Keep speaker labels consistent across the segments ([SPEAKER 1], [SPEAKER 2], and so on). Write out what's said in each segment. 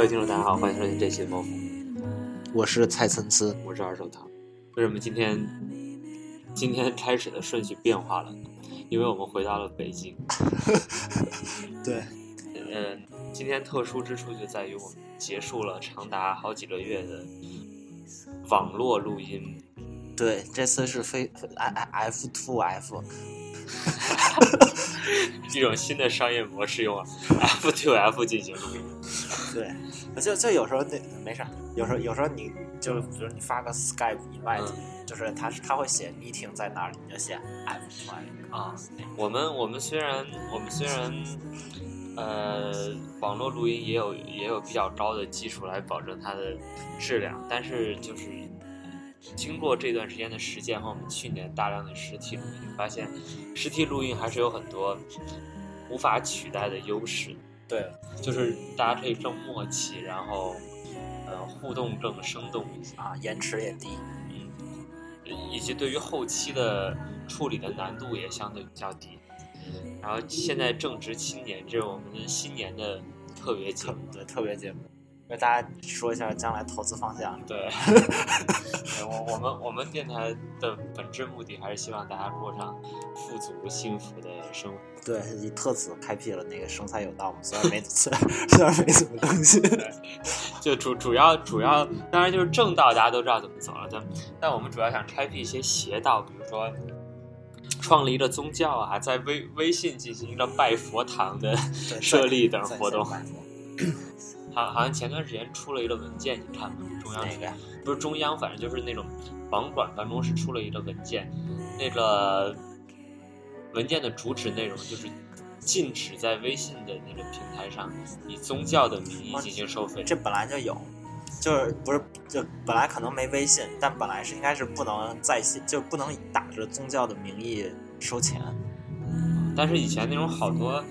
[SPEAKER 1] 各位听众，大家好，欢迎收听这期的猫风，
[SPEAKER 2] 我是蔡参差，
[SPEAKER 1] 我是二手糖。为什么今天今天开始的顺序变化了？因为我们回到了北京。
[SPEAKER 2] 对，
[SPEAKER 1] 嗯，今天特殊之处就在于我们结束了长达好几个月的网络录音。
[SPEAKER 2] 对，这次是非 F to F，
[SPEAKER 1] 一种新的商业模式，用 F to F 进行录音。
[SPEAKER 2] 对，就就有时候那没事，有时候有时候你就比如你发个 Skype invite，、就是他他会写 meeting 在哪里，你就写 I'm F to F
[SPEAKER 1] 啊。我们我们虽然我们虽然呃网络录音也有也有比较高的技术来保证它的质量，但是就是经过这段时间的实践和我们去年大量的实体录音，发现实体录音还是有很多无法取代的优势。
[SPEAKER 2] 对，
[SPEAKER 1] 就是大家可以更默契，然后呃互动更生动一些
[SPEAKER 2] 啊，延迟也低，
[SPEAKER 1] 嗯，以及对于后期的处理的难度也相对比较低。然后现在正值青年，这是我们的新年的特别节目，
[SPEAKER 2] 对特别节目，为大家说一下将来投资方向。
[SPEAKER 1] 对，我我们我们电台的本质目的还是希望大家过上富足幸福的生活。
[SPEAKER 2] 对，以特此开辟了那个生财有道嘛，虽然没 虽然没什么更新，
[SPEAKER 1] 就主主要主要当然就是正道，大家都知道怎么走了，但但我们主要想开辟一些邪道，比如说创立一个宗教啊，在微微信进行一个拜佛堂的设立等活动。好，好像前段时间出了一个文件，你看吗？中央
[SPEAKER 2] 那个呀？
[SPEAKER 1] 不是中央，反正就是那种网管办公室出了一个文件，那个文件的主旨内容就是禁止在微信的那个平台上以宗教的名义进行收费。
[SPEAKER 2] 这本来就有，就是不是就本来可能没微信，但本来是应该是不能在线，就不能打着宗教的名义收钱。
[SPEAKER 1] 但是以前那种好多。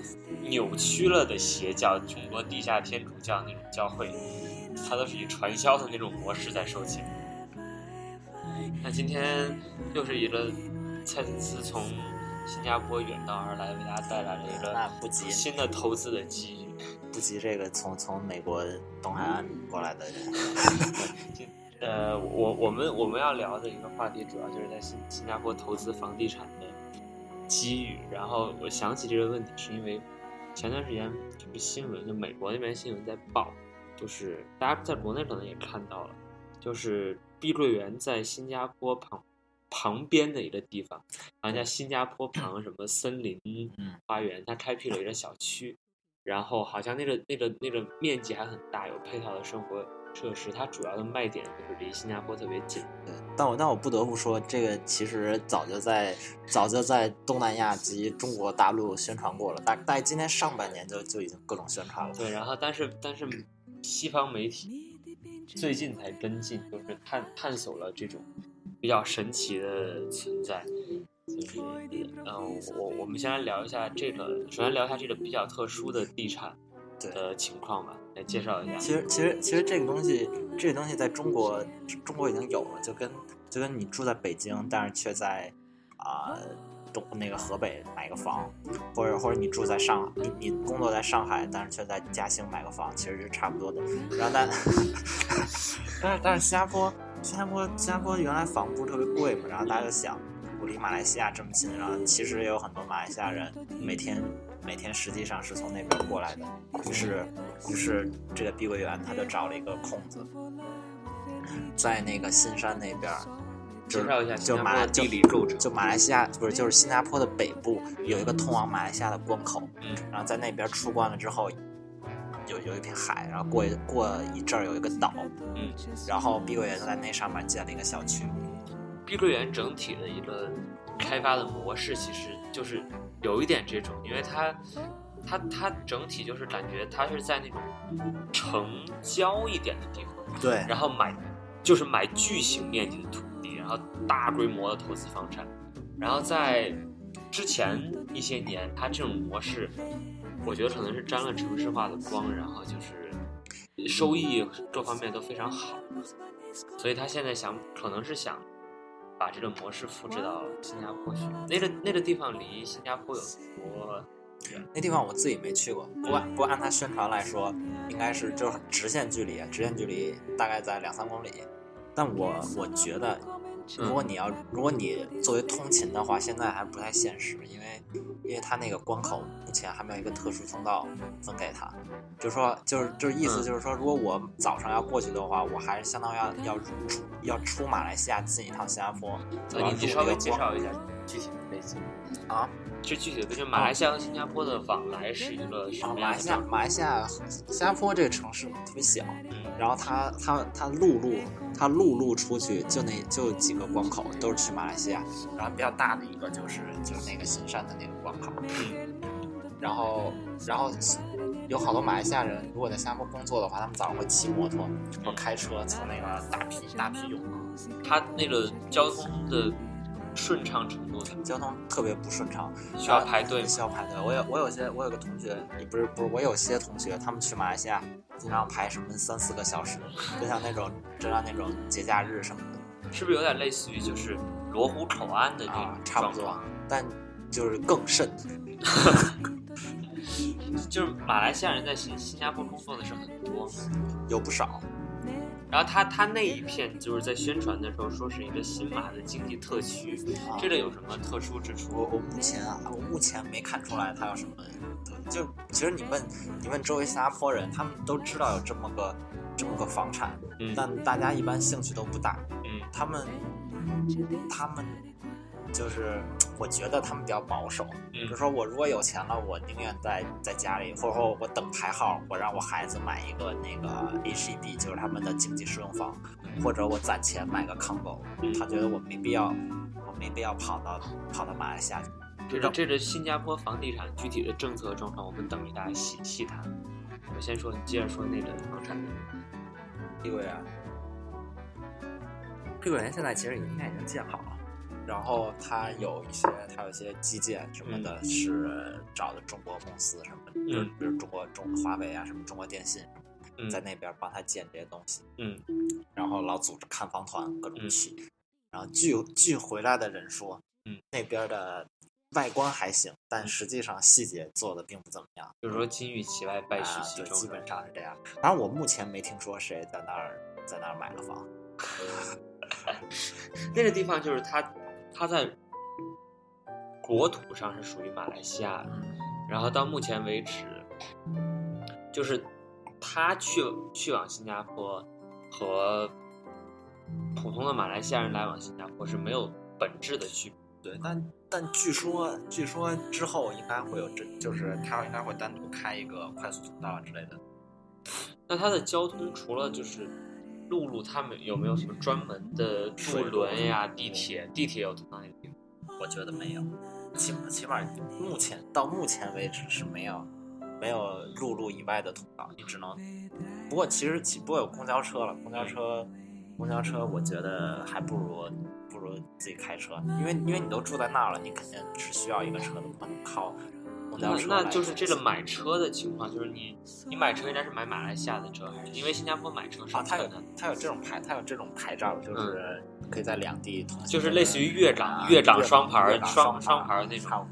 [SPEAKER 1] 扭曲了的邪教，中国地下天主教那种教会，它都是以传销的那种模式在收钱。那今天又是一个蔡司斯从新加坡远道而来，为大家带来了一个
[SPEAKER 2] 那不及
[SPEAKER 1] 新的投资的机遇，
[SPEAKER 2] 不及这个从从美国东海岸过来的人。
[SPEAKER 1] 呃，我我们我们要聊的一个话题，主要就是在新新加坡投资房地产的机遇。然后我想起这个问题，是因为。前段时间就是新闻，就美国那边新闻在报，就是大家在国内可能也看到了，就是碧桂园在新加坡旁旁边的一个地方，好像叫新加坡旁什么森林花园，它开辟了一个小区，然后好像那个那个那个面积还很大，有配套的生活。设施它主要的卖点就是离新加坡特别近。
[SPEAKER 2] 对，但我但我不得不说，这个其实早就在早就在东南亚及中国大陆宣传过了。大大概今年上半年就就已经各种宣传了。
[SPEAKER 1] 对，然后但是但是西方媒体最近才跟进，就是探探索了这种比较神奇的存在。就是嗯，我我们先来聊一下这个，首先聊一下这个比较特殊的地产的情况吧。介绍一下。
[SPEAKER 2] 其实，其实，其实这个东西，这个东西在中国，中国已经有了，就跟就跟你住在北京，但是却在啊东那个河北买个房，或者或者你住在上海，你你工作在上海，但是却在嘉兴买个房，其实是差不多的。然后但 但是但是新加坡，新加坡，新加坡原来房不是特别贵嘛，然后大家就想，我离马来西亚这么近，然后其实也有很多马来西亚人每天。每天实际上是从那边过来的，于是，于是这个碧桂园他就找了一个空子，在那个新山那边，
[SPEAKER 1] 介绍一下
[SPEAKER 2] 就马
[SPEAKER 1] 地理构成，
[SPEAKER 2] 就马来西亚不是就是新加坡的北部有一个通往马来西亚的关口，
[SPEAKER 1] 嗯，
[SPEAKER 2] 然后在那边出关了之后，有有一片海，然后过过一阵儿有一个岛，
[SPEAKER 1] 嗯，
[SPEAKER 2] 然后碧桂园就在那上面建了一个小区。
[SPEAKER 1] 碧桂园整体的一个开发的模式其实就是。有一点这种，因为它，它，它整体就是感觉它是在那种城郊一点的地方，
[SPEAKER 2] 对，
[SPEAKER 1] 然后买，就是买巨型面积的土地，然后大规模的投资房产，然后在之前一些年，它这种模式，我觉得可能是沾了城市化的光，然后就是收益各方面都非常好，所以他现在想，可能是想。把这个模式复制到新加坡去，那个那个地方离新加坡有多远
[SPEAKER 2] 那地方我自己没去过，不过不过按他宣传来说，应该是就是直线距离，直线距离大概在两三公里。但我我觉得，如果你要如果你作为通勤的话，现在还不太现实，因为因为他那个关口目前还没有一个特殊通道分给他，就是说就是就是意思就是说，如果我早上要过去的话，我还是相当于要要出要出马来西亚进一趟新加坡，
[SPEAKER 1] 你稍微介绍一下具体的背景
[SPEAKER 2] 啊。
[SPEAKER 1] 就具体的，就马来西亚和新加坡的往来是一个什么？
[SPEAKER 2] 马来西亚，马来西亚，新加坡这个城市特别小，然后它它它陆路，它陆路出去就那就几个关口，都是去马来西亚。然后比较大的一个就是就是那个新山的那个关口。然后然后有好多马来西亚人，如果在新加坡工作的话，他们早上会骑摩托或开车从那个大批大批涌。
[SPEAKER 1] 他那个交通的。顺畅程度，
[SPEAKER 2] 交通特别不顺畅，
[SPEAKER 1] 需要排队，
[SPEAKER 2] 需要排队。我有我有些我有个同学，也不是不是，我有些同学，他们去马来西亚经常排什么三四个小时，就像那种就像那种节假日什么的，
[SPEAKER 1] 是不是有点类似于就是罗湖口岸的这种
[SPEAKER 2] 差不多，但就是更甚。
[SPEAKER 1] 就是马来西亚人在新新加坡工作的是很多，
[SPEAKER 2] 有不少。
[SPEAKER 1] 然后他他那一片就是在宣传的时候说是一个新马的经济特区，这个有什么特殊之处？
[SPEAKER 2] 我我目前啊，我目前没看出来它有什么。就其实你问你问周围新加坡人，他们都知道有这么个这么个房产，但大家一般兴趣都不大。
[SPEAKER 1] 嗯，
[SPEAKER 2] 他们他们。就是，我觉得他们比较保守。比如说，我如果有钱了，我宁愿在在家里，或者说我等排号，我让我孩子买一个那个 H E B，就是他们的经济适用房，或者我攒钱买个 Combo。他觉得我没必要，我没必要跑到跑到马来西亚去。
[SPEAKER 1] 这个这个新加坡房地产具体的政策状况，我们等一下细细谈。我先说，你接着说那个房产的
[SPEAKER 2] 碧桂园。碧桂园现在其实应该已经建好了。然后它有一些，它有一些基建什么的，是找的中国公司什么，
[SPEAKER 1] 嗯，
[SPEAKER 2] 比如中国中华为啊，什么中国电信，在那边帮他建这些东西，
[SPEAKER 1] 嗯，
[SPEAKER 2] 然后老组织看房团，各种去，然后据据回来的人说，
[SPEAKER 1] 嗯，
[SPEAKER 2] 那边的外观还行，但实际上细节做的并不怎么样，
[SPEAKER 1] 就是说金玉其外，败絮其中，
[SPEAKER 2] 基本上是这样。反正，我目前没听说谁在那儿在那儿买了房，
[SPEAKER 1] 那个地方就是他。它在国土上是属于马来西亚的，然后到目前为止，就是他去去往新加坡和普通的马来西亚人来往新加坡是没有本质的区别。
[SPEAKER 2] 对，但但据说据说之后应该会有这，就是他应该会单独开一个快速通道之类的。
[SPEAKER 1] 那它的交通除了就是。陆路他们有没有什么专门的渡轮呀、地铁？地铁有通到那个地方？
[SPEAKER 2] 我觉得没有，起码起码目前到目前为止是没有没有陆路以外的通道，你只能。不过其实不过有公交车了，公交车公交车我觉得还不如不如自己开车，因为因为你都住在那儿了，你肯定是需要一个车的，不能靠。
[SPEAKER 1] 那那就是这个买车的情况，就是你你买车应该是买马来西亚的车，还是因为新加坡买车是
[SPEAKER 2] 啊，它有它有这种牌，它有这种牌照，就是可以在两地同
[SPEAKER 1] 就是类似于粤港粤港双牌
[SPEAKER 2] 双
[SPEAKER 1] 双牌那种，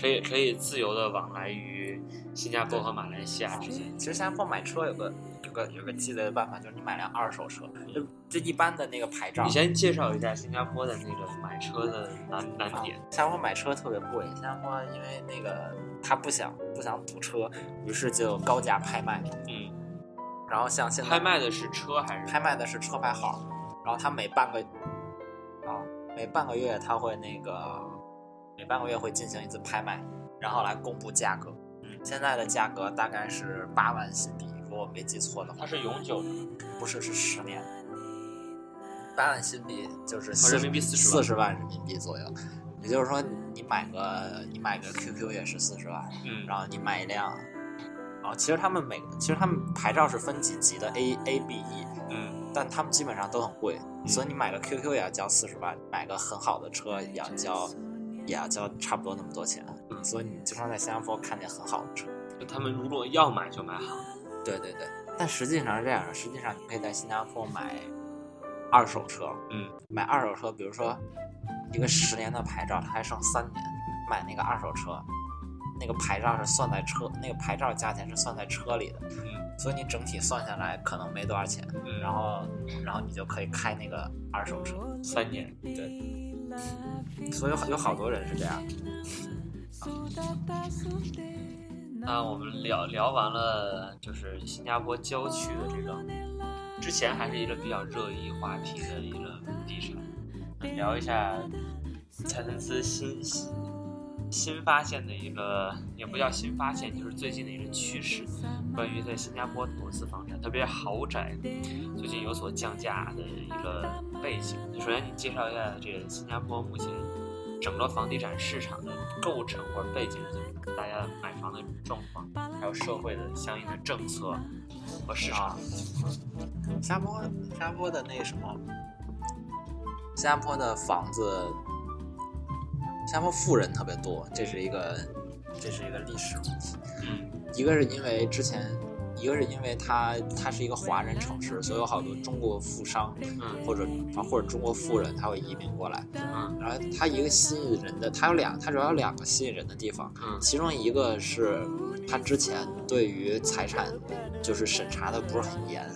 [SPEAKER 1] 可以可以自由的往来于新加坡和马来西亚之间。
[SPEAKER 2] 其实新加坡买车有个有。个有个积累的办法，就是你买辆二手车，就就一般的那个牌照。
[SPEAKER 1] 你先介绍一下新加坡的那个买车的难难点。
[SPEAKER 2] 新加坡买车特别贵，新加坡因为那个他不想不想堵车，于是就高价拍卖。
[SPEAKER 1] 嗯。
[SPEAKER 2] 然后像现在
[SPEAKER 1] 拍卖的是车还是？
[SPEAKER 2] 拍卖的是车牌号，然后他每半个啊每半个月他会那个每半个月会进行一次拍卖，然后来公布价格。
[SPEAKER 1] 嗯。
[SPEAKER 2] 现在的价格大概是八万新币。如果我没记错的话，
[SPEAKER 1] 它是永久的，
[SPEAKER 2] 不是是十年。八万新币就是
[SPEAKER 1] 人民币
[SPEAKER 2] 四十万人民币左右，也就是说你买个你买个 QQ 也是四十万，
[SPEAKER 1] 嗯，
[SPEAKER 2] 然后你买一辆，啊，其实他们每其实他们牌照是分几级的 A A B E，
[SPEAKER 1] 嗯，
[SPEAKER 2] 但他们基本上都很贵，所以你买个 QQ 也要交四十万，买个很好的车也要交也要交差不多那么多钱，嗯所以你经常在新加坡看见很好的车，
[SPEAKER 1] 就他们如果要买就买好。
[SPEAKER 2] 对对对，但实际上是这样的，实际上你可以在新加坡买二手车，
[SPEAKER 1] 嗯，
[SPEAKER 2] 买二手车，比如说一个十年的牌照，它还剩三年，买那个二手车，那个牌照是算在车，那个牌照价钱是算在车里的，
[SPEAKER 1] 嗯。
[SPEAKER 2] 所以你整体算下来可能没多少钱，
[SPEAKER 1] 嗯，
[SPEAKER 2] 然后然后你就可以开那个二手车，
[SPEAKER 1] 三年，
[SPEAKER 2] 对，所以有有好多人是这样。
[SPEAKER 1] 那我们聊聊完了，就是新加坡郊区的这个，之前还是一个比较热议话题的一个地产，那聊一下财政司新新发现的一个，也不叫新发现，就是最近的一个趋势，关于在新加坡投资房产，特别豪宅，最近有所降价的一个背景。首先，你介绍一下这个新加坡目前整个房地产市场的构成或者背景是，大家买房的状况，还有社会的相应的政策和市场情况。
[SPEAKER 2] 新加坡，新加坡的那什么，新加坡的房子，新加坡富人特别多，这是一个，这是一个历史问题。
[SPEAKER 1] 嗯
[SPEAKER 2] 一个是因为之前，一个是因为它它是一个华人城市，所以有好多中国富商
[SPEAKER 1] 嗯
[SPEAKER 2] 或者啊或者中国富人他会移民过来。
[SPEAKER 1] 嗯
[SPEAKER 2] 然后它一个吸引人的，它有两，它主要有两个吸引人的地方，
[SPEAKER 1] 嗯
[SPEAKER 2] 其中一个是它之前对于财产就是审查的不是很严，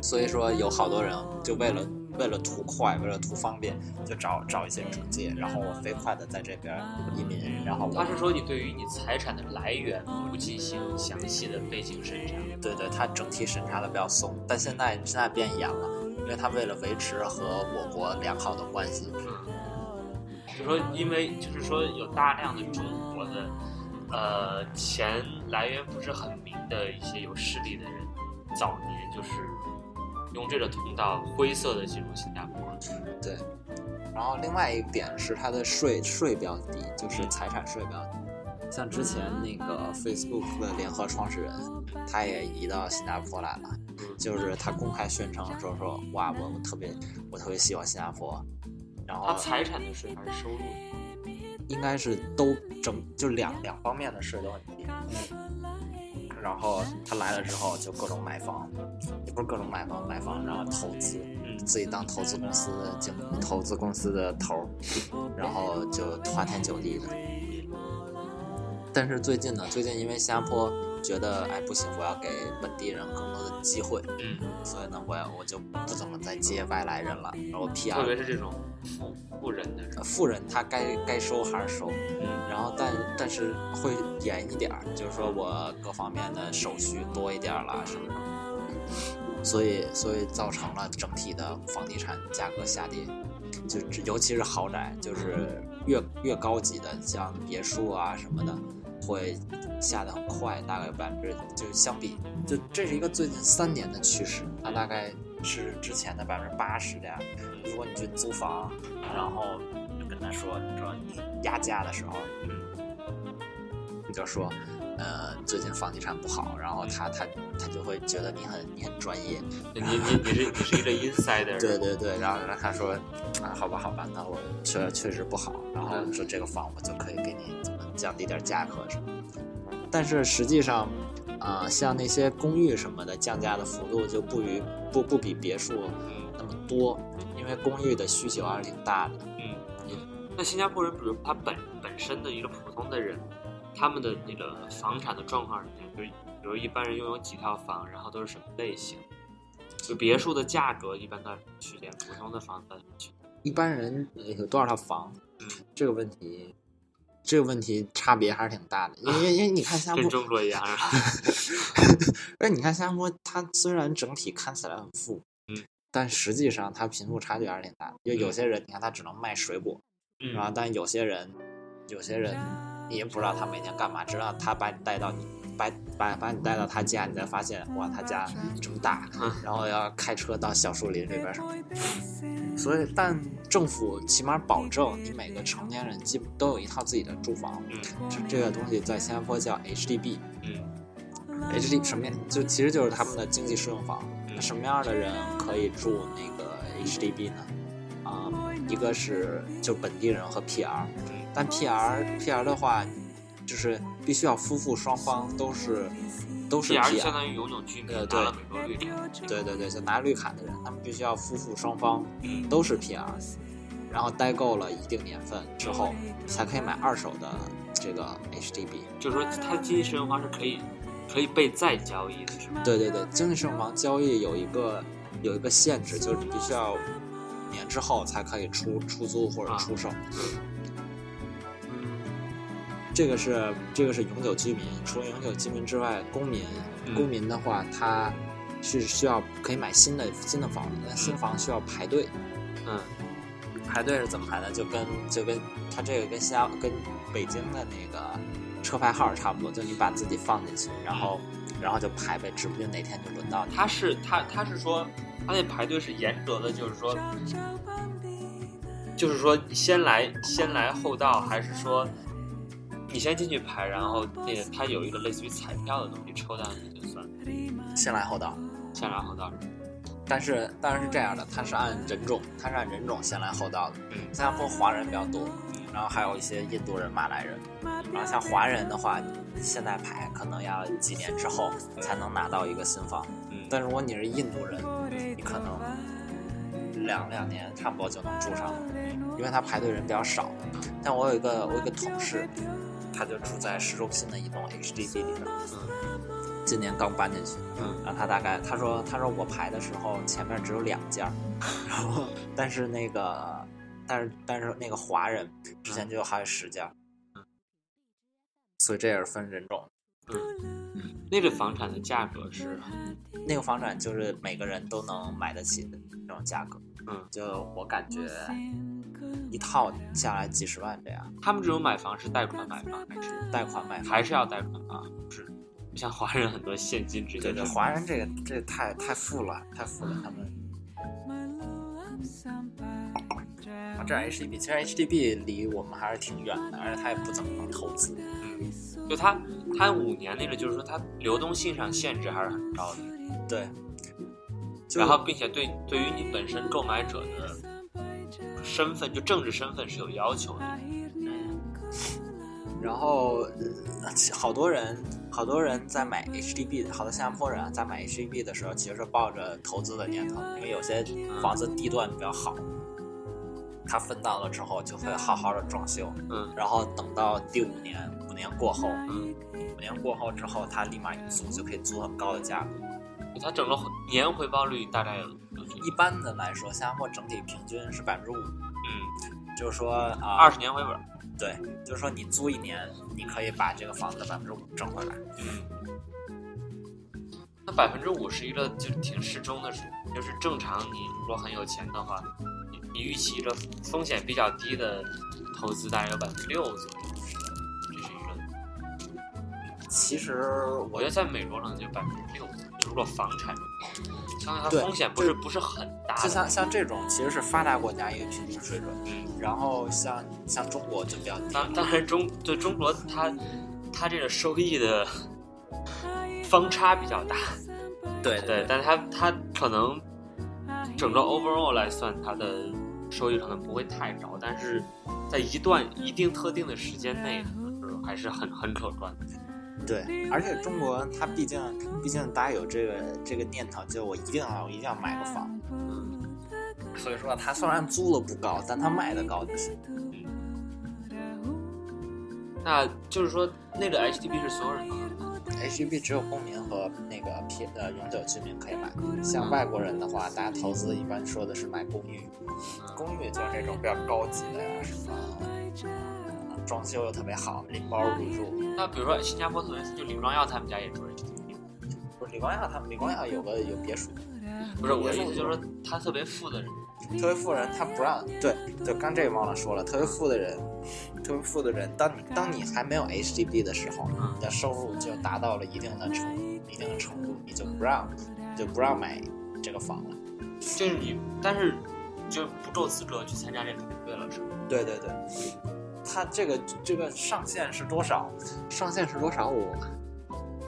[SPEAKER 2] 所以说有好多人就为了为了图快，为了图方便，就找找一些中介，然后我飞快的在这边移民，然后
[SPEAKER 1] 他是说你对于你财产的来源不进行详细的背景审查。
[SPEAKER 2] 对对，他整体审查的比较松，但现在现在变严了，因为他为了维持和我国良好的关系，
[SPEAKER 1] 就说因为就是说有大量的中国的呃钱来源不是很明的一些有势力的人，早年就是用这个通道灰色的进入新加坡。
[SPEAKER 2] 对，然后另外一点是它的税税比较低，就是财产税比较低。像之前那个 Facebook 的联合创始人，他也移到新加坡来了，就是他公开宣称说说哇，我我特别我特别喜欢新加坡，然后
[SPEAKER 1] 他财产的税还是收入？
[SPEAKER 2] 应该是都整就两两方面的税都很低。然后他来了之后就各种买房，也不是各种买房买房，然后投资，
[SPEAKER 1] 嗯
[SPEAKER 2] 自己当投资公司的经投资公司的头儿，然后就花天酒地的。但是最近呢，最近因为新加坡觉得哎不行，我要给本地人更多的机会，
[SPEAKER 1] 嗯，
[SPEAKER 2] 所以呢，我要我就不怎么再接外来人了，然后 PR
[SPEAKER 1] 特别是这种富富人的人。
[SPEAKER 2] 呃富人他该该收还是收，
[SPEAKER 1] 嗯
[SPEAKER 2] 然后但但是会严一点儿，就是说我各方面的手续多一点儿了，是不是？所以所以造成了整体的房地产价格下跌，就尤其是豪宅，就是越越高级的，像别墅啊什么的，会下得很快，大概百分之就相比就这是一个最近三年的趋势，它大概是之前的百分之八十这样。如果你去租房，然后就跟他说，你说你压价的时候，你就说，呃，最近房地产不好，然后他他他就会觉得你很你很专业，
[SPEAKER 1] 你你你是你是一个 insider。
[SPEAKER 2] 对对对，然后他说，啊，好吧好吧，那我确确实不好，然后说这个房我就可以给你怎么降低点价格什么的，但是实际上，啊、像那些公寓什么的降价的幅度就不与不不比别墅
[SPEAKER 1] 嗯
[SPEAKER 2] 那么多，因为公寓的需求还是挺大的。
[SPEAKER 1] 嗯，那新加坡人，比如他本本身的一个普通的人，他们的那个房产的状况是怎样？就比如一般人拥有几套房，然后都是什么类型？就别墅的价格一般到什么区间？普通的房子？
[SPEAKER 2] 一般人呃有多少套房？
[SPEAKER 1] 嗯，
[SPEAKER 2] 这个问题，这个问题差别还是挺大的，因为因为你看新加
[SPEAKER 1] 跟
[SPEAKER 2] 坡，
[SPEAKER 1] 中国一样是吧？
[SPEAKER 2] 而你看新加坡，它虽然整体看起来很富，
[SPEAKER 1] 嗯，
[SPEAKER 2] 但实际上它贫富差距还是挺大的。就有
[SPEAKER 1] 嗯
[SPEAKER 2] 些人，你看他只能卖水果，
[SPEAKER 1] 嗯
[SPEAKER 2] 然后但有些人，有些人你也不知道他每天干嘛，直到他把你带到你把把把你带到他家，你才发现哇，他家这么大，
[SPEAKER 1] 嗯
[SPEAKER 2] 然后要开车到小树林里边什么。所以，但政府起码保证你每个成年人基本都有一套自己的住房。
[SPEAKER 1] 嗯
[SPEAKER 2] 这这个东西在新加坡叫 HDB。
[SPEAKER 1] 嗯
[SPEAKER 2] HD 什么样就其实就是他们的经济适用房。那
[SPEAKER 1] 嗯
[SPEAKER 2] 什么样的人可以住那个 HDB 呢？啊、一个是就本地人和 PR，
[SPEAKER 1] 嗯
[SPEAKER 2] 但 PR PR 的话，就是必须要夫妇双方都是都是
[SPEAKER 1] PR 相当于永久居民，
[SPEAKER 2] 呃对
[SPEAKER 1] 拿了美国绿卡。
[SPEAKER 2] 对对对，就拿绿卡的人，他们必须要夫妇双方
[SPEAKER 1] 嗯
[SPEAKER 2] 都是 PR，然后待够了一定年份之后，才可以买二手的这个 HDB。
[SPEAKER 1] 就是说它经济适用房是可以可以被再交易的，是吗？
[SPEAKER 2] 对对对，经济适用房交易有一个有一个限制，就是你必须要五年之后才可以出出租或者出售。
[SPEAKER 1] 嗯
[SPEAKER 2] 这个是这个是永久居民，除了永久居民之外，公民
[SPEAKER 1] 嗯
[SPEAKER 2] 公民的话，他是需要可以买新的新的房子，但新房需要排队。
[SPEAKER 1] 嗯
[SPEAKER 2] 排队是怎么排的？就跟就跟他这个跟新加跟北京的那个车牌号差不多，就你把自己放进去，然后然后就排呗，指不定哪天就轮到你。
[SPEAKER 1] 他是他他是说他那排队是严格的，就是说就是说先来先来后到，还是说你先进去排，然后那个他有一个类似于彩票的东西，抽到你就算
[SPEAKER 2] 先来后到，
[SPEAKER 1] 先来后到。
[SPEAKER 2] 但是当然是这样的，它是按人种，它是按人种先来后到的。
[SPEAKER 1] 嗯
[SPEAKER 2] 新加坡华人比较多，然后还有一些印度人、马来人。然后像华人的话，你现在排可能要几年之后才能拿到一个新房，
[SPEAKER 1] 嗯
[SPEAKER 2] 但如果你是印度人，你可能两两年差不多就能住上了，因为他排队人比较少。但我有一个我有一个同事，他就住在市中心的一栋 HDB 里边，嗯今年刚搬进去。
[SPEAKER 1] 嗯
[SPEAKER 2] 然后他大概他说他说我排的时候前面只有两家，然后但是那个但是但是那个华人之前就还有十家，所以这也是分人种。
[SPEAKER 1] 嗯，那个房产的价格是
[SPEAKER 2] 那个房产就是每个人都能买得起的那种价格，
[SPEAKER 1] 嗯，
[SPEAKER 2] 就我感觉一套下来几十万这样，
[SPEAKER 1] 他们这种买房是贷款买房还是
[SPEAKER 2] 贷款买房。
[SPEAKER 1] 还是要贷款啊？不是，不像华人很多现金直接
[SPEAKER 2] 对对，华人这个这个太太富了，太富了，他们。啊，这 HDB 其实 HDB 离我们还是挺远的，而且它也不怎么投资。
[SPEAKER 1] 嗯，就它它五年那个就是说它流动性上限制还是很高的，
[SPEAKER 2] 对，就
[SPEAKER 1] 然后并且对对于你本身购买者的身份就政治身份是有要求的。
[SPEAKER 2] 然后、呃好多人好多人在买 HDB，好多新加坡人啊在买 HDB 的时候，其实是抱着投资的念头，因为有些房子地段比较好，他分到了之后就会好好的装修，
[SPEAKER 1] 嗯
[SPEAKER 2] 然后等到第五年，五年过后，
[SPEAKER 1] 嗯，
[SPEAKER 2] 五年过后之后，他立马一租就可以租很高的价格。
[SPEAKER 1] 它整个年回报率大概
[SPEAKER 2] 一般的来说，新加坡整体平均是百分之五，
[SPEAKER 1] 嗯
[SPEAKER 2] 就是说啊，
[SPEAKER 1] 二十年回本。
[SPEAKER 2] 对，就是说你租一年，你可以把这个房子的百分之五挣回来。
[SPEAKER 1] 嗯，那百分之五是一个就挺适中的数，就是正常你如果很有钱的话，你你预期一个风险比较低的投资大概有百分之六左右，这是一个。
[SPEAKER 2] 其实我
[SPEAKER 1] 我觉得在美国可能就百分之六，如果房产，相对它风险不是不是很大。
[SPEAKER 2] 就像像这种其实是发达国家一个平均水准，
[SPEAKER 1] 嗯，
[SPEAKER 2] 然后像像中国就比较低。
[SPEAKER 1] 当当然中对中国它它这个收益的方差比较大，
[SPEAKER 2] 对
[SPEAKER 1] 对，但它它可能整个 overall 来算，它的收益可能不会太高，但是在一段一定特定的时间内，是还是很很可观的。
[SPEAKER 2] 对，而且中国它毕竟毕竟大家有这个这个念头，就我一定要我一定要买个房，
[SPEAKER 1] 嗯。
[SPEAKER 2] 所以说它虽然租的不高，但它卖的高就行。
[SPEAKER 1] 那就是说，那个 HDB 是所有人都能买。
[SPEAKER 2] HDB 只有公民和那个 P 呃永久居民可以买，像外国人的话，大家投资一般说的是买公寓，公寓就是这种比较高级的呀，什么、呃装修又特别好，拎包入住。
[SPEAKER 1] 那比如说新加坡特别就李光耀他们家也住 HDB，
[SPEAKER 2] 不是李光耀他们，李光耀有个有别墅，
[SPEAKER 1] 不是我的意思就是说他特别富的人，
[SPEAKER 2] 特别富人他不让，对就，刚这个忘了说了，特别富的人，特别富的人，当你当你还没有 HDB 的时候，
[SPEAKER 1] 嗯
[SPEAKER 2] 你的收入就达到了一定的程一定的程度，你就不让你就不让买这个房了。
[SPEAKER 1] 就是你，但是就不够资格去参加这个团队了，是吗？
[SPEAKER 2] 对对对，他这个这个上限是多少？上限是多少？我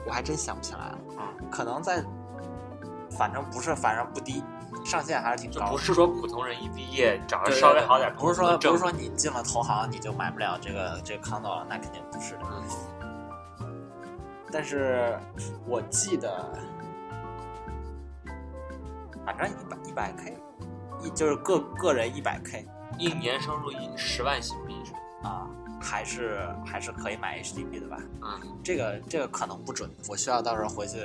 [SPEAKER 2] 我还真想不起来了。
[SPEAKER 1] 啊，
[SPEAKER 2] 可能在，反正不是，反正不低，上限还是挺高的。
[SPEAKER 1] 不是说普通人一毕业找个稍微好点
[SPEAKER 2] 不是说不是说你进了投行你就买不了这个这个 condo 了，那肯定不是的。但是我记得，反正一百一百 k，一就是个个人一百 k
[SPEAKER 1] 一年收入一十万新币是吧？
[SPEAKER 2] 啊，还是还是可以买 HDB 的吧？
[SPEAKER 1] 嗯，
[SPEAKER 2] 这个这个可能不准，我需要到时候回去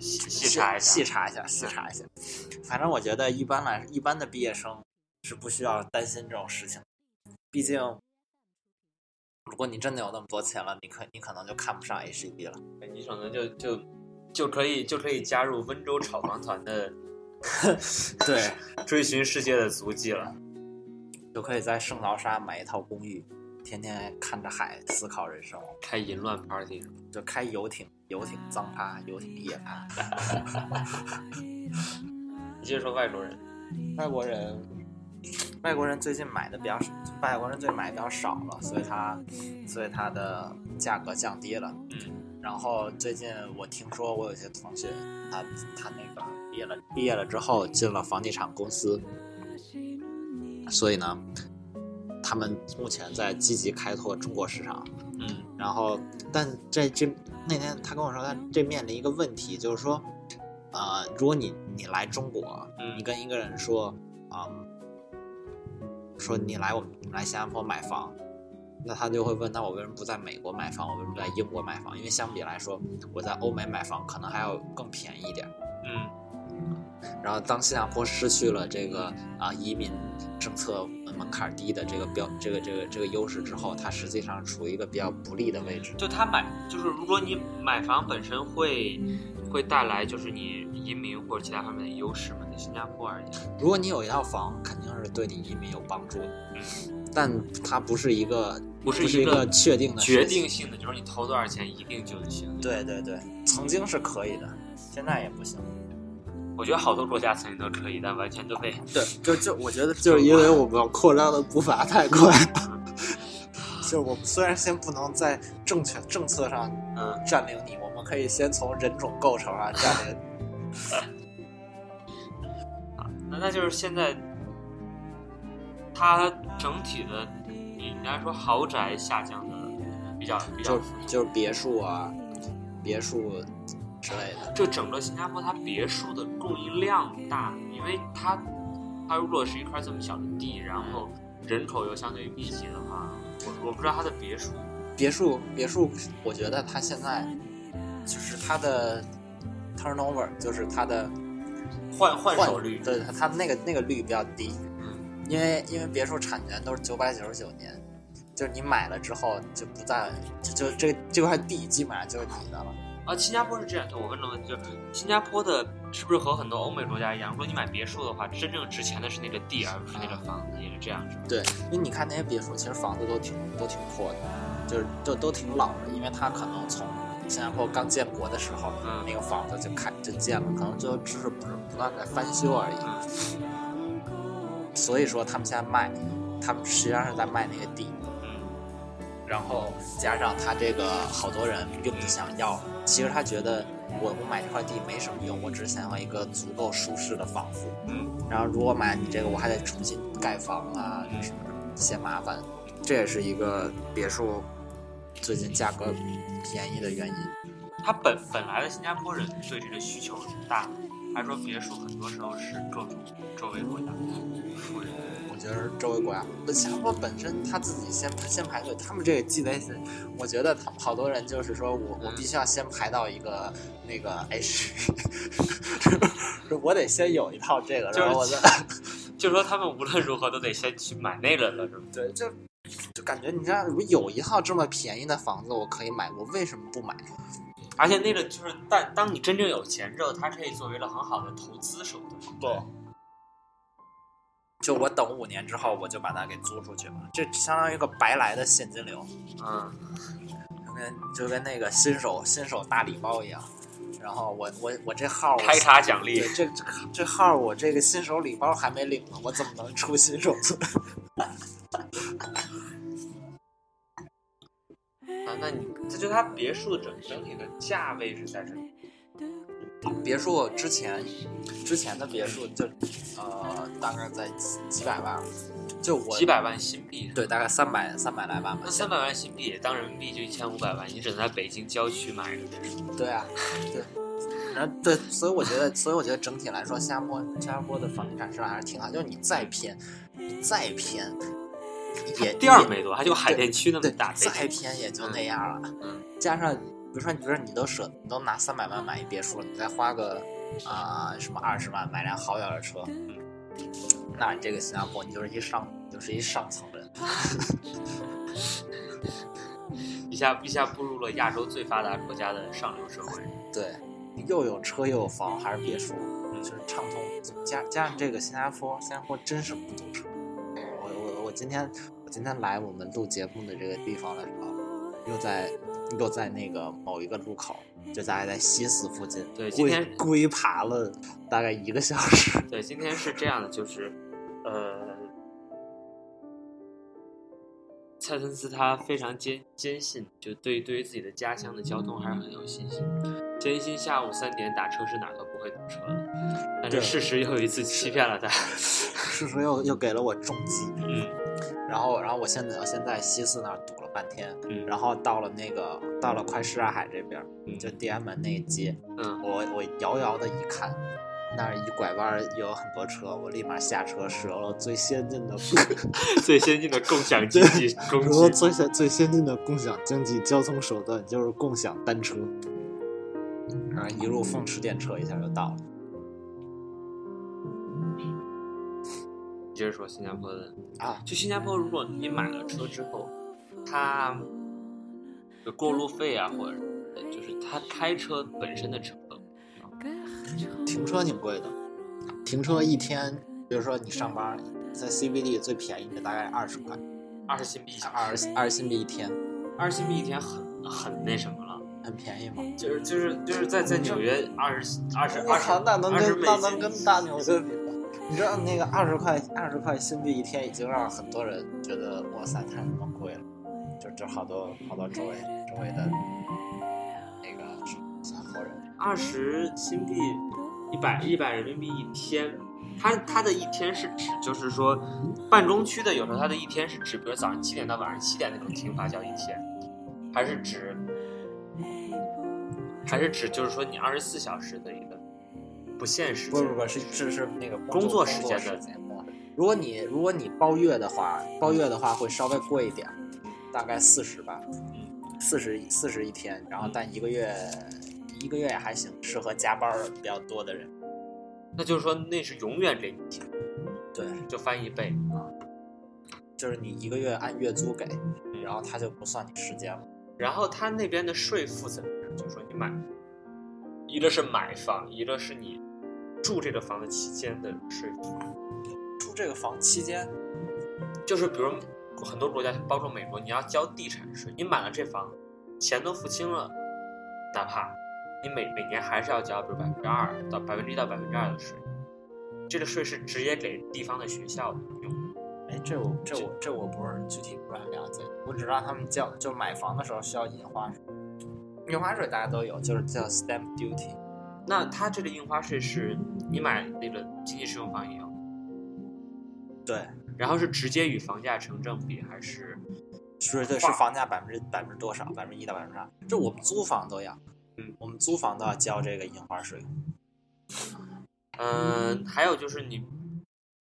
[SPEAKER 1] 细细查一下。
[SPEAKER 2] 细查一下，细查一下。反正我觉得一般来一般的毕业生是不需要担心这种事情，毕竟如果你真的有那么多钱了，你可你可能就看不上 HDB 了。
[SPEAKER 1] 你可能就就就可以就可以加入温州炒房团的
[SPEAKER 2] 对，
[SPEAKER 1] 追寻世界的足迹了。
[SPEAKER 2] 就可以在圣淘沙买一套公寓，天天看着海思考人生，
[SPEAKER 1] 开淫乱 party 是吗？
[SPEAKER 2] 就开游艇，游艇脏趴，游艇夜趴。
[SPEAKER 1] 你接着说外国人，
[SPEAKER 2] 外国人，外国人最近买的比较少，外国人最近买的比较少了，所以他，所以他的价格降低了。
[SPEAKER 1] 嗯
[SPEAKER 2] 然后最近我听说，我有些同学，他他那个毕业了，毕业了之后进了房地产公司，所以呢，他们目前在积极开拓中国市场。
[SPEAKER 1] 嗯
[SPEAKER 2] 然后，但在这那天他跟我说，他这面临一个问题，就是说，呃，如果你你来中国，
[SPEAKER 1] 嗯
[SPEAKER 2] 你跟一个人说，啊、说你来我们来新加坡买房，那他就会问，那我为什么不在美国买房？我为什么不在英国买房？因为相比来说，我在欧美买房可能还要更便宜一点。
[SPEAKER 1] 嗯
[SPEAKER 2] 然后，当新加坡失去了这个啊、移民政策门槛低的这个标这个这个这个优势之后，它实际上处于一个比较不利的位置。
[SPEAKER 1] 就它买，就是如果你买房本身会会带来就是你移民或者其他方面的优势嘛，在新加坡而言，
[SPEAKER 2] 如果你有一套房，肯定是对你移民有帮助的，
[SPEAKER 1] 嗯，
[SPEAKER 2] 但它不是一个
[SPEAKER 1] 不是一个
[SPEAKER 2] 是一个确定的
[SPEAKER 1] 决定性的就是你投多少钱一定就行。
[SPEAKER 2] 对对对，曾经是可以的，现在也不行。
[SPEAKER 1] 我觉得好多国家曾经都可以，但完全都被
[SPEAKER 2] 对，就就我觉得就是因为我们扩张的步伐太快，就是我们虽然先不能在政权政策上
[SPEAKER 1] 嗯
[SPEAKER 2] 占领你，我们可以先从人种构成啊占领你。
[SPEAKER 1] 那那就是现在，它整体的，你应该说豪宅下降的比较比较
[SPEAKER 2] 就，就是别墅啊，别墅之类的。
[SPEAKER 1] 就整个新加坡它别墅的供应量大，因为它它如果是一块这么小的地，然后人口又相对于密集的话，我我不知道它的别墅，
[SPEAKER 2] 别墅，别墅，我觉得它现在就是它的 turnover，就是它的
[SPEAKER 1] 换换手率，
[SPEAKER 2] 对它那个那个率比较低，
[SPEAKER 1] 嗯
[SPEAKER 2] 因为因为别墅产权都是九百九十九年，就是你买了之后就不再就就这这块地基本上就是你的了。
[SPEAKER 1] 啊，新加坡是这样，就我问的问题就是，新加坡的是不是和很多欧美国家一样，如果你买别墅的话，真正值钱的是那个地，而不是那个房子，也是这样，是吧？
[SPEAKER 2] 对，因为你看那些别墅，其实房子都挺都挺破的，就是都都挺老的，因为它可能从新加坡刚建国的时候，
[SPEAKER 1] 嗯
[SPEAKER 2] 那个房子就开就建了，可能最后只是不是不断在翻修而已。
[SPEAKER 1] 嗯
[SPEAKER 2] 所以说他们现在卖，他们实际上是在卖那个地，
[SPEAKER 1] 嗯
[SPEAKER 2] 然后加上他这个好多人并不想要，其实他觉得我我买这块地没什么用，我只是想要一个足够舒适的房子。
[SPEAKER 1] 嗯
[SPEAKER 2] 然后如果买你这个，我还得重新盖房啊，什么什么，嫌麻烦。这也是一个别墅最近价格便宜的原因。
[SPEAKER 1] 他本本来的新加坡人对这个需求是大的，还说别墅很多时候是各种周围国家
[SPEAKER 2] 觉得是周围国家，那新加坡本身他自己先先排队，他们这个积累，我觉得他好多人就是说我我必须要先排到一个那个 H，我得先有一套这个，
[SPEAKER 1] 就是
[SPEAKER 2] 然后我再
[SPEAKER 1] 就说他们无论如何都得先去买那个了，是吧？
[SPEAKER 2] 对，就就感觉你知道，我有一套这么便宜的房子，我可以买，我为什么不买？
[SPEAKER 1] 而且那个就是，但当你真正有钱之后，它可以作为一个很好的投资手段。
[SPEAKER 2] 对。就我等五年之后，我就把它给租出去了，这相当于一个白来的现金流，
[SPEAKER 1] 嗯，
[SPEAKER 2] 就跟就跟那个新手新手大礼包一样。然后我我我这号我
[SPEAKER 1] 开卡奖励
[SPEAKER 2] 对，这这这号我这个新手礼包还没领呢，我怎么能出新手村？
[SPEAKER 1] 啊，那你这就它别墅整整体的价位是在这里。
[SPEAKER 2] 别墅之前之前的别墅就呃大概在几几百万，就我
[SPEAKER 1] 几百万新币，
[SPEAKER 2] 对，大概三百三百来万吧。
[SPEAKER 1] 那三百万新币也当人民币就一千五百万，你只能在北京郊区买一个别墅。
[SPEAKER 2] 对啊，对，然后对，所以我觉得，所以我觉得整体来说，新加坡新加坡的房地产市场还是挺好。就是你再偏，你再偏，也
[SPEAKER 1] 地儿没多，它就海淀区那么
[SPEAKER 2] 对，
[SPEAKER 1] 大，
[SPEAKER 2] 再偏也就那样了。
[SPEAKER 1] 嗯
[SPEAKER 2] 加上比如说，你觉得你都舍，你都拿三百万买一别墅，你再花个啊、什么二十万买辆好点儿的车，那你这个新加坡你就是一上就是一上层人。
[SPEAKER 1] 一下一下步入了亚洲最发达国家的上流社会。
[SPEAKER 2] 对，你又有车又有房，还是别墅，就是畅通。加加上这个新加坡，新加坡真是不堵车。我我我今天我今天来我们录节目的这个地方的时候，又在又在那个某一个路口，就大概在西四附近，龟
[SPEAKER 1] 对今天
[SPEAKER 2] 龟爬了大概一个小时。
[SPEAKER 1] 对，今天是这样的，就是，呃，蔡森斯他非常坚坚信，就对对于自己的家乡的交通还是很有信心，坚信下午三点打车是哪儿都不会堵车的。但是事实又一次欺骗了他。
[SPEAKER 2] 事实又又给了我重击，
[SPEAKER 1] 嗯
[SPEAKER 2] 然后然后我现在我现在西四那儿堵了半天，
[SPEAKER 1] 嗯
[SPEAKER 2] 然后到了那个到了快什刹海这边，
[SPEAKER 1] 嗯
[SPEAKER 2] 就地安门那一街，
[SPEAKER 1] 嗯，
[SPEAKER 2] 我我遥遥的一看，那儿一拐弯儿有很多车，我立马下车使用了最先进的
[SPEAKER 1] 最先进的共享经济工
[SPEAKER 2] 使用了
[SPEAKER 1] 具。
[SPEAKER 2] 最先最先进的共享经济交通手段，就是共享单车。然后一路风驰电掣，一下就到了。
[SPEAKER 1] 接着说新加坡的
[SPEAKER 2] 啊，
[SPEAKER 1] 就新加坡，如果你买了车之后，它的过路费啊，或者就是它开车本身的成本，
[SPEAKER 2] 停车挺贵的，停车一天，比如说你上班在 CBD 最便宜的大概二十块，
[SPEAKER 1] 二十新币一小，
[SPEAKER 2] 二十二十新币一天，
[SPEAKER 1] 二十新币一天很很那什么了，
[SPEAKER 2] 很便宜吗？
[SPEAKER 1] 就是就是就是在在纽约二十二十二十，
[SPEAKER 2] 那能跟那能跟大纽约比吗？你知道那个二十块二十块新币一天已经让很多人觉得哇塞太他妈贵了，就就好多好多周围周围的那个小伙人，
[SPEAKER 1] 二十新币一百一百人民币一天。它它的一天是指，就是说，半中区的有时候它的一天是指，比如早上七点到晚上七点那种停法叫一天，还是指，还是指就是说你二十四小时的一个不限时间？
[SPEAKER 2] 不不不是是是那个
[SPEAKER 1] 工作
[SPEAKER 2] 作
[SPEAKER 1] 时间的。
[SPEAKER 2] 如果你如果你包月的话，包月的话会稍微贵一点，大概四十吧，四十四十一天，然后但一个月一个月也还行，适合加班比较多的人。
[SPEAKER 1] 那就是说那是永远给你钱，
[SPEAKER 2] 对，
[SPEAKER 1] 就翻一倍啊。
[SPEAKER 2] 就是你一个月按月租给，然后他就不算你时间了。
[SPEAKER 1] 然后他那边的税负怎么样？就是说你买，一个是买房，一个是你住这个房子期间的税负。
[SPEAKER 2] 住这个房期间，
[SPEAKER 1] 就是比如很多国家，包括美国，你要交地产税，你买了这房，钱都付清了，哪怕你每每年还是要交，比如百分之二到百分之一到百分之二的税。这个税是直接给地方的学校用。
[SPEAKER 2] 哎，这我这我这我不是具体不是很了解，我只知道他们交就买房的时候需要印花税，印花税大家都有，就是叫 stamp duty。
[SPEAKER 1] 那它这个印花税是你买那个经济适用房也有，
[SPEAKER 2] 对，
[SPEAKER 1] 然后是直接与房价成正比，还是
[SPEAKER 2] 是对，是房价百分之百分之多少？百分之一到百分之二。这我们租房都要，
[SPEAKER 1] 嗯，
[SPEAKER 2] 我们租房都要交这个印花税。
[SPEAKER 1] 嗯，还有就是你，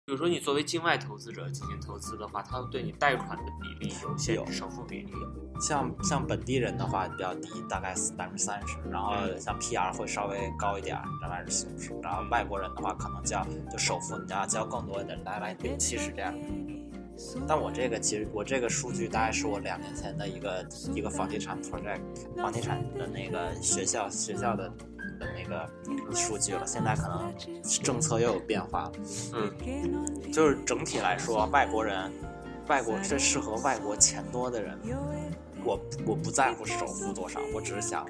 [SPEAKER 1] 比如说你作为境外投资者进行投资的话，它对你贷款的比例有限
[SPEAKER 2] 有
[SPEAKER 1] 制，首付比例有。
[SPEAKER 2] 像像本地人的话比较低，大概百分之三十，然后
[SPEAKER 1] 嗯
[SPEAKER 2] 像 PR 会稍微高一点，百分之四五十，然后外国人的话可能交就首付你要交更多一点，大概六七十这样。但我这个其实我这个数据大概是我两年前的一个一个房地产 project 房地产的那个学校学校的的那个数据了，现在可能政策又有变化了，
[SPEAKER 1] 嗯，
[SPEAKER 2] 就是整体来说，外国人，外国这适合外国钱多的人。我我不在乎首付多少，我只是想，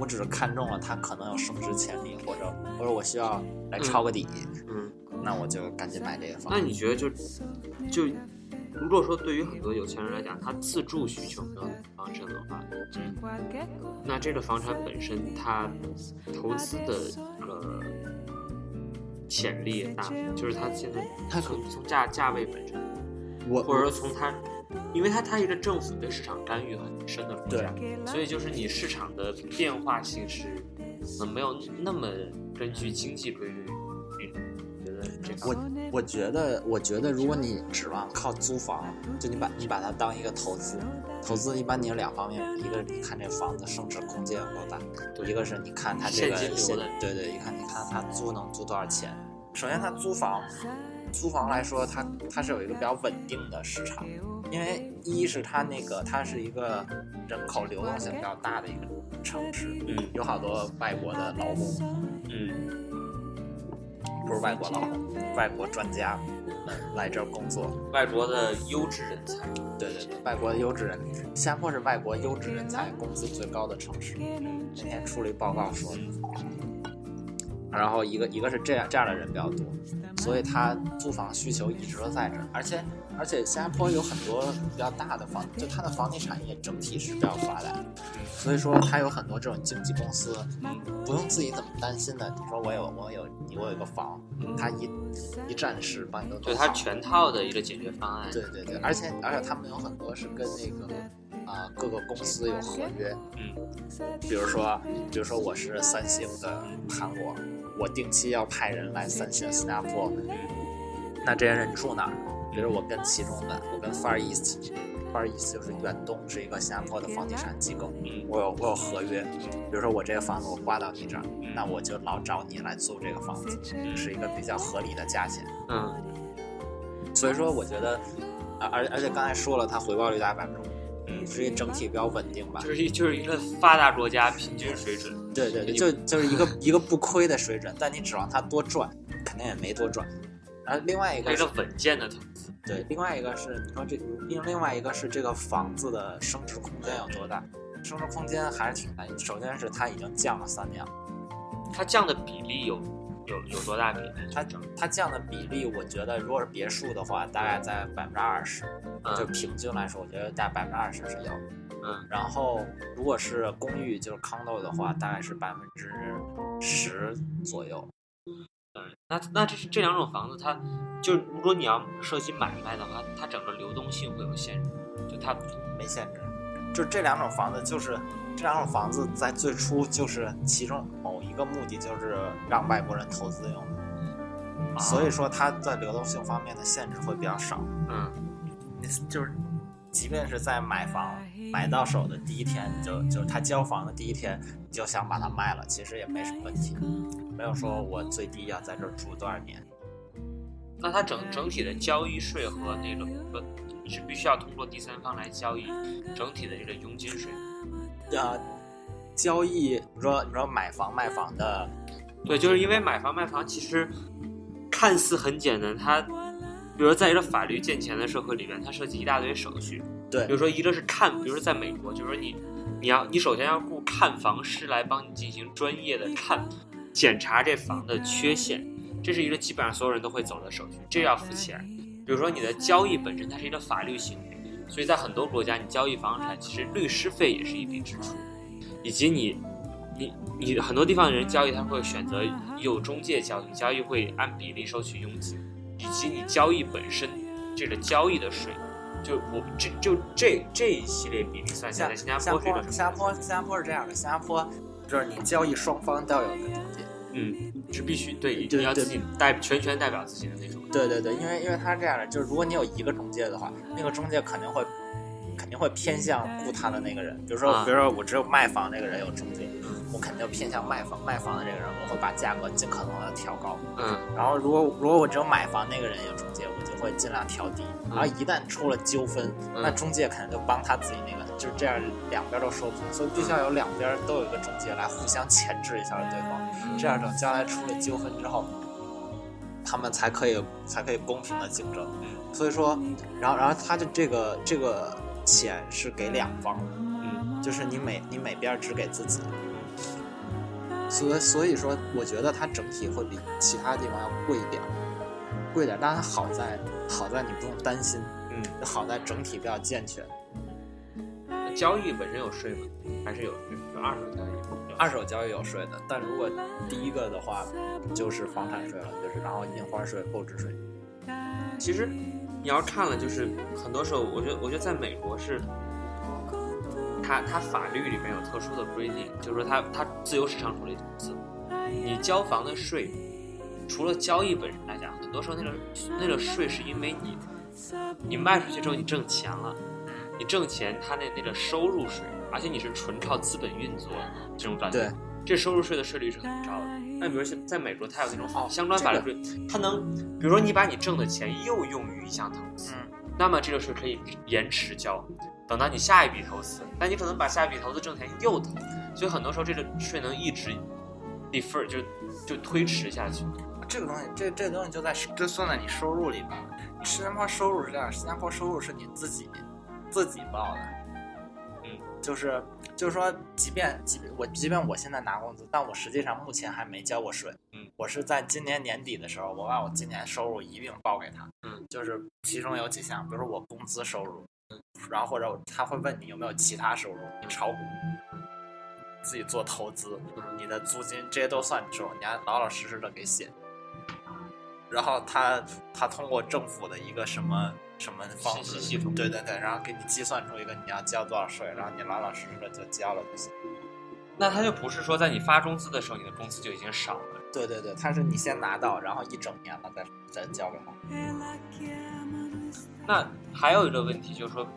[SPEAKER 2] 我只是看中了它可能有升值潜力，或者或者我需要来抄个底，
[SPEAKER 1] 嗯，
[SPEAKER 2] 那我就赶紧买这个房。
[SPEAKER 1] 那你觉得就就如果说对于很多有钱人来讲，他自住需求没有旺盛的话，那这个房产本身它投资的这个潜力也大，就是它现在它从从价价位本身，
[SPEAKER 2] 我
[SPEAKER 1] 或者说从它，因为它它一个政府对市场干预很深的国家，所以就是你市场的变化性是可能没有那么根据经济规律这个。
[SPEAKER 2] 我我觉得，我觉得，如果你指望靠租房，就你把你把它当一个投资，投资一般你有两方面，一个是你看这房子升值空间有多大，一个是你看它这个对对，一看你看它租能租多少钱。首先，它租房，租房来说，它它是有一个比较稳定的市场，因为一是它那个它是一个人口流动性比较大的一个城市，
[SPEAKER 1] 嗯
[SPEAKER 2] 有好多外国的劳工，
[SPEAKER 1] 嗯
[SPEAKER 2] 不是外国劳工，外国专家们来这儿工作。
[SPEAKER 1] 外国的优质人才，
[SPEAKER 2] 对对对，外国的优质人，新加坡是外国优质人才工资最高的城市。那天出了一报告说，然后一个一个是这样这样的人比较多，所以他租房需求一直都在这儿，而且而且新加坡有很多比较大的房，就它的房地产业整体是比较发达，所以说它有很多这种经纪公司，不用自己怎么担心的。你说我有我有你我有一个房，它一一站式帮你都
[SPEAKER 1] 就
[SPEAKER 2] 弄好
[SPEAKER 1] 它全套的一个解决方案。
[SPEAKER 2] 对对对，而且而且他们有很多是跟那个啊、各个公司有合约，
[SPEAKER 1] 嗯，
[SPEAKER 2] 比如说比如说我是三星的韩国，我定期要派人来三星新加坡，那这些人住哪儿？比如我跟其中的，我跟 Far East，Far East 就是远东是一个新加坡的房地产机构，
[SPEAKER 1] 嗯
[SPEAKER 2] 我有我有合约，比如说我这个房子我挂到你这儿，
[SPEAKER 1] 嗯
[SPEAKER 2] 那我就老找你来租这个房子，
[SPEAKER 1] 嗯
[SPEAKER 2] 是一个比较合理的价钱。
[SPEAKER 1] 嗯
[SPEAKER 2] 所以说，我觉得，而而而且刚才说了，它回报率大概百分之五，
[SPEAKER 1] 嗯，
[SPEAKER 2] 是一整体比较稳定吧
[SPEAKER 1] 就。是一就是一个发达国家平均水准。
[SPEAKER 2] 对对对，就就是一个一个不亏的水准，但你指望它多赚，肯定也没多赚。然后另外一个是
[SPEAKER 1] 一个稳健的投资。
[SPEAKER 2] 对，另外一个是你说这另另外一个是这个房子的升值空间有多大？升值空间还是挺大。首先是它已经降了三年了，
[SPEAKER 1] 它降的比例有有有多大比例？
[SPEAKER 2] 它它降的比例，我觉得如果是别墅的话，大概在百分之二十，就
[SPEAKER 1] 嗯
[SPEAKER 2] 平均来说，我觉得大概百分之二十是有。
[SPEAKER 1] 嗯
[SPEAKER 2] 然后如果是公寓，就是 condo 的话，大概是百分之十左右。
[SPEAKER 1] 嗯，那那这这两种房子，它就如果你要涉及买卖的话，它整个流动性会有限制，就它
[SPEAKER 2] 没限制，就这两种房子，就是这两种房子在最初就是其中某一个目的就是让外国人投资用的，所以说它在流动性方面的限制会比较少。
[SPEAKER 1] 嗯。
[SPEAKER 2] 就是，即便是在买房买到手的第一天，你就就是他交房的第一天，你就想把它卖了，其实也没什么问题，没有说我最低要在这儿住多少年。
[SPEAKER 1] 那它整整体的交易税和那个呃，你是必须要通过第三方来交易整体的这个佣金税。
[SPEAKER 2] 呃，交易，你说你说买房卖房的，
[SPEAKER 1] 对，就是因为买房卖房其实看似很简单，它比如说在一个法律健全的社会里边，它涉及一大堆手续。
[SPEAKER 2] 对
[SPEAKER 1] 比如说一个是看，比如说在美国，就是说你你要你首先要雇看房师来帮你进行专业的看检查这房的缺陷，这是一个基本上所有人都会走的手续，这要付钱。比如说你的交易本身它是一个法律行为，所以在很多国家你交易房产，其实律师费也是一笔支出，以及你你你很多地方的人交易他会选择有中介交易，交易会按比例收取佣金，以及你交易本身这个交易的税。就我这就这这一系列比例算下来，新加坡是一个什么
[SPEAKER 2] 新加坡新加坡是这样的，新加坡就是你交易双方都要有一个中介。
[SPEAKER 1] 嗯是必须对，
[SPEAKER 2] 对对
[SPEAKER 1] 你要自己代全权代表自己的那种。
[SPEAKER 2] 对对对，因为因为他是这样的，就是如果你有一个中介的话，那个中介肯定会肯定会偏向雇他的那个人。比如说，
[SPEAKER 1] 啊
[SPEAKER 2] 比如说我只有卖房那个人有中介，我肯定偏向卖房卖房的这个人，我会把价格尽可能的调高。
[SPEAKER 1] 嗯
[SPEAKER 2] 然后如果如果我只有买房那个人有中介，我就会尽量调低。
[SPEAKER 1] 嗯
[SPEAKER 2] 然后一旦出了纠纷，
[SPEAKER 1] 嗯
[SPEAKER 2] 那中介肯定就帮他自己那个，就是这样两边都受损，所以必须要有两边都有一个中介来互相钳制一下对方，这样等将来出了纠纷之后，他们才可以才可以公平的竞争。所以说，然后然后他的这个这个钱是给两方的，
[SPEAKER 1] 嗯
[SPEAKER 2] 就是你每你每边只给自己。所以所以说，我觉得它整体会比其他地方要贵一点，贵一点。但它好在好在你不用担心，
[SPEAKER 1] 嗯，
[SPEAKER 2] 好在整体比较健全。
[SPEAKER 1] 交易本身有税吗？还是有有？二手交易有
[SPEAKER 2] 二手交易有税的，但如果第一个的话，就是房产税了，就是然后印花税、购置税。
[SPEAKER 1] 其实你要看了，就是很多时候，我觉得，我觉得在美国是，它它法律里面有特殊的规定，就是说它它自由市场主义投资，你交房的税，除了交易本身来讲，很多时候那个那个税是因为你你卖出去之后你挣钱了，你挣钱它那那个收入税，而且你是纯靠资本运作这种转
[SPEAKER 2] 对，
[SPEAKER 1] 这收入税的税率是很高的。那比如像在美国，它有那种
[SPEAKER 2] 哦
[SPEAKER 1] 相关法律税，它能，比如说你把你挣的钱又用于一项投资，
[SPEAKER 2] 嗯，
[SPEAKER 1] 那么这个税可以延迟交，等到你下一笔投资，那你可能把下一笔投资挣钱又投，所以很多时候这个税能一直 defer 就就推迟下去。
[SPEAKER 2] 这个东西，这这个东西就在就算在你收入里边了。新加坡收入是这样，新加坡收入是你自己自己报的，
[SPEAKER 1] 嗯，
[SPEAKER 2] 就是就是说，即便即便我即便我现在拿工资，但我实际上目前还没交过税，
[SPEAKER 1] 嗯，
[SPEAKER 2] 我是在今年年底的时候，我把我今年收入一并报给他，
[SPEAKER 1] 嗯，
[SPEAKER 2] 就是其中有几项，比如说我工资收入，嗯，然后或者他会问你有没有其他收入，你炒股。自己做投资，你的租金这些都算你收入，你要老老实实的给写。然后他他通过政府的一个什么什么方式
[SPEAKER 1] 系统
[SPEAKER 2] 对对对，然后给你计算出一个你要交多少税，然后你老老实实的就交了就行。
[SPEAKER 1] 那他就不是说在你发工资的时候，你的工资就已经少了。
[SPEAKER 2] 对对对，他是你先拿到，然后一整年了再再交给他。
[SPEAKER 1] 那还有一个问题就是说，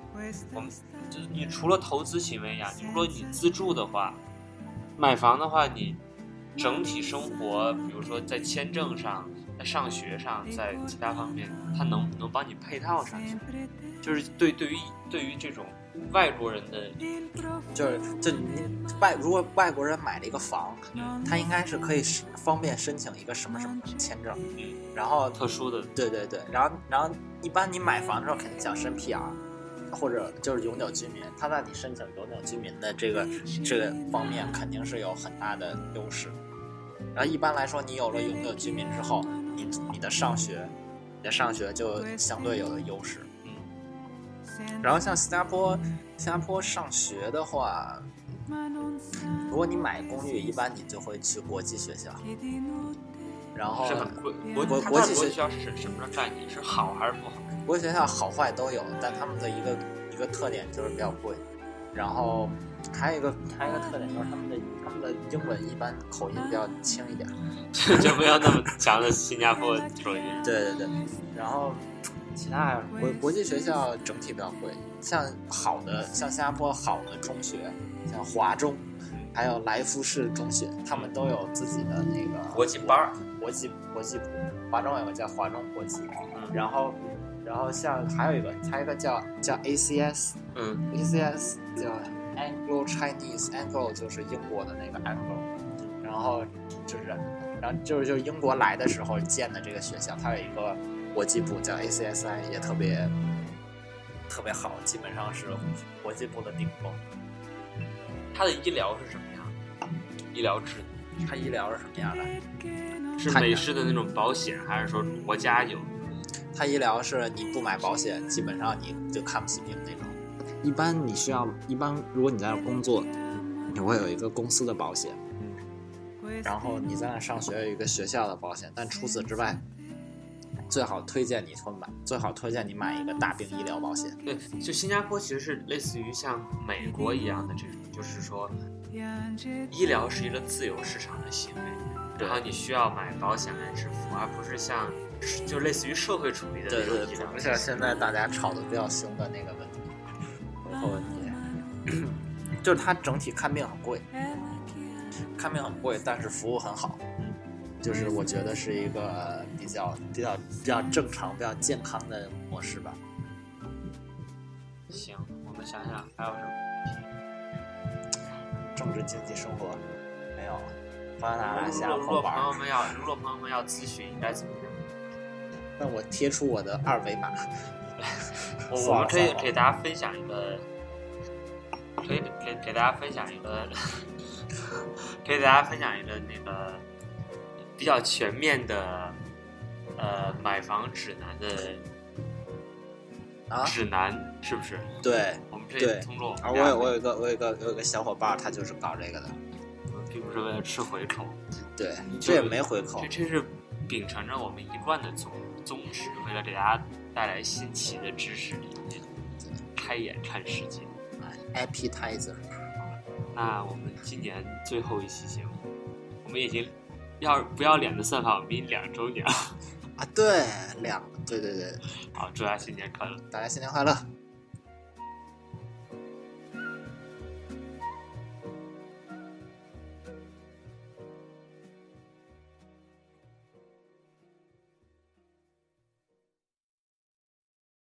[SPEAKER 1] 我们就是你除了投资行为呀，如果你自住的话，买房的话，你整体生活，比如说在签证上、在上学上、在其他方面，它能不能帮你配套上去。就是对对于对于这种外国人的，
[SPEAKER 2] 就是就你外如果外国人买了一个房，他应该是可以申方便申请一个什么什么签证，
[SPEAKER 1] 嗯，
[SPEAKER 2] 然后
[SPEAKER 1] 特殊的，
[SPEAKER 2] 对对对，然后然后一般你买房的时候肯定想申 PR，或者就是永久居民，他在你申请永久居民的这个这个方面肯定是有很大的优势。然后一般来说，你有了永久居民之后，你你的上学，你的上学就相对有了优势。
[SPEAKER 1] 嗯，
[SPEAKER 2] 然后像新加坡，新加坡上学的话，如果你买公寓，一般你就会去国际学校，然后
[SPEAKER 1] 是很贵。国
[SPEAKER 2] 国国际学
[SPEAKER 1] 它的国际学校是什什么概念？是好还是不好？
[SPEAKER 2] 国际学校好坏都有，但他们的一个一个特点就是比较贵，然后还有一个还有一个特点就是他们的他们的英文一般口音比较轻一点。
[SPEAKER 1] 就不要那么强的新加坡口音。
[SPEAKER 2] 对对对，然后其他还有国国际学校整体比较贵，像好的像新加坡好的中学，像华中，还有来福士中学，他们都有自己的那个
[SPEAKER 1] 国际班儿，
[SPEAKER 2] 国际国际部，华中有个叫华中国际，
[SPEAKER 1] 嗯
[SPEAKER 2] 然后然后像还有一个还有一个叫叫 ACS。
[SPEAKER 1] 嗯
[SPEAKER 2] ACS 叫 Anglo Chinese，Anglo 就是英国的那个 Anglo，然后就是，然后就是就是英国来的时候建的这个学校，它有一个国际部叫 ACSI，也特别特别好，基本上是国际部的顶峰。
[SPEAKER 1] 它的医疗是什么样？医疗制度
[SPEAKER 2] 它医疗是什么样的？
[SPEAKER 1] 是美式的那种保险，还是说国家有？
[SPEAKER 2] 它医疗是你不买保险，基本上你就看不起病那种。一般你需要，一般如果你在那工作，你会有一个公司的保险，然后你在那上学有一个学校的保险，但除此之外，最好推荐你说买，最好推荐你买一个大病医疗保险。
[SPEAKER 1] 对，就新加坡其实是类似于像美国一样的这种，就是说，医疗是一个自由市场的行为，然后你需要买保险来支付，而不是像就类似于社会主义的
[SPEAKER 2] 对对，
[SPEAKER 1] 那种医疗
[SPEAKER 2] 不。像现在大家吵得比较凶的那个问题，户口问题，就是它整体看病很贵，看病很贵，但是服务很好，就是我觉得是一个比较比较比较正常、比较健康的模式吧。
[SPEAKER 1] 行，我们想想还有什么？
[SPEAKER 2] 政治、经济、生活没有了，发达哪下
[SPEAKER 1] 如果？朋友们要，如果朋友们要咨询，应该怎么样？
[SPEAKER 2] 那我贴出我的二维码。
[SPEAKER 1] 我 我们可以给大家分享一个，可以给给大家分享一个，可以给大家分享一个那个比较全面的呃买房指南的
[SPEAKER 2] 啊，
[SPEAKER 1] 指南，是不是？
[SPEAKER 2] 对，
[SPEAKER 1] 我们可
[SPEAKER 2] 对
[SPEAKER 1] 以通过我们
[SPEAKER 2] 而我有我有一个我有一个我有个小伙伴，他就是搞这个的。
[SPEAKER 1] 并不是为了吃回扣，
[SPEAKER 2] 对，这也没回扣
[SPEAKER 1] 这。这是秉承着我们一贯的宗宗旨，为了给大家带来新奇的知识理念，开眼看世界。
[SPEAKER 2] appetizer。
[SPEAKER 1] 那我们今年最后一期节目，我们已经要不要脸的算法，我们两周年了。
[SPEAKER 2] 啊，对，两，对对对，
[SPEAKER 1] 好，祝大家新年快乐。
[SPEAKER 2] 大家新年快乐。